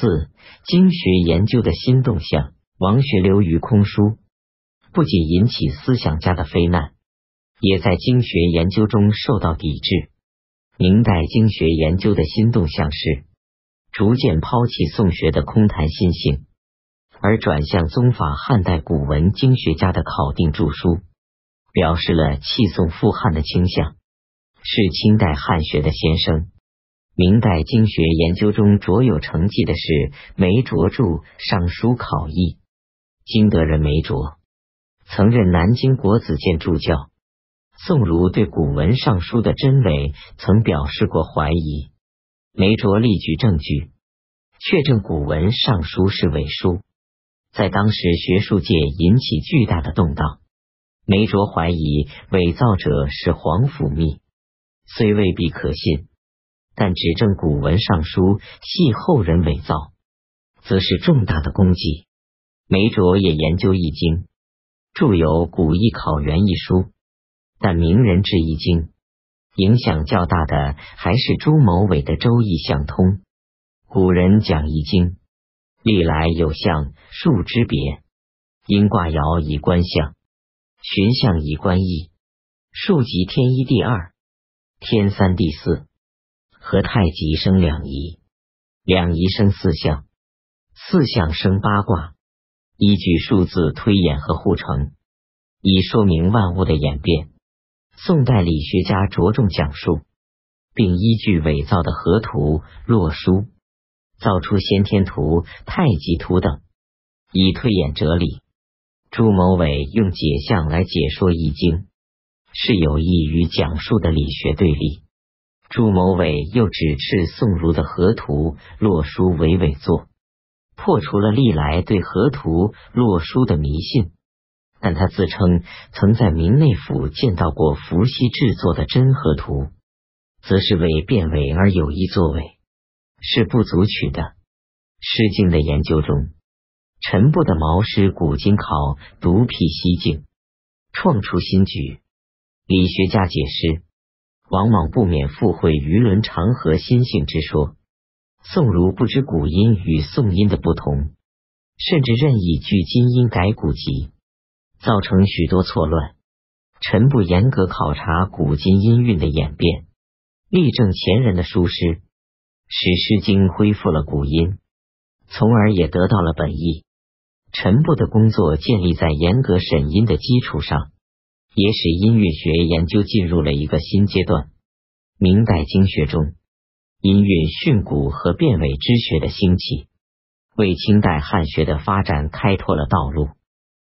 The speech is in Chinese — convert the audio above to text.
四、经学研究的新动向。王学流于空书，不仅引起思想家的非难，也在经学研究中受到抵制。明代经学研究的新动向是逐渐抛弃宋学的空谈心性，而转向宗法汉代古文经学家的考定著书，表示了弃宋复汉的倾向，是清代汉学的先声。明代经学研究中卓有成绩的是梅卓著《尚书考异》。经德人梅卓曾任南京国子监助教。宋儒对古文尚书的真伪曾表示过怀疑。梅卓例举证据，确证古文尚书是伪书，在当时学术界引起巨大的动荡。梅卓怀疑伪造者是皇甫谧，虽未必可信，但指证古文尚书系后人伪造，则是重大的功绩。梅卓也研究易经，著有《古易考源》一书，但名人治易经影响较大的还是朱某伟的《周易相通》。古人讲易经，历来有象数之别，因卦爻以观象，寻象以观易，数即天一地二，天三地四，和太极生两仪，两仪生四象，四象生八卦。依据数字推演和互成，以说明万物的演变。宋代理学家着重讲述，并依据伪造的河图、洛书，造出先天图、太极图等，以推演哲理。朱某伟用解象来解说易经，是有益于讲述的理学对立。朱某伟又指斥宋儒的河图、洛书为伪作。破除了历来对河图洛书的迷信，但他自称曾在明内府见到过伏羲制作的真河图，则是为变伪而有意作伪，是不足取的。《诗经》的研究中，陈布的《毛诗古今考》独辟蹊径，创出新举。理学家解释，往往不免附会鱼伦长河心性之说。宋儒不知古音与宋音的不同，甚至任意据今音改古籍，造成许多错乱。臣不严格考察古今音韵的演变，力证前人的书诗，使《诗经》恢复了古音，从而也得到了本意。臣部的工作建立在严格审音的基础上，也使音乐学研究进入了一个新阶段。明代经学中。音乐训诂和变伪之学的兴起，为清代汉学的发展开拓了道路。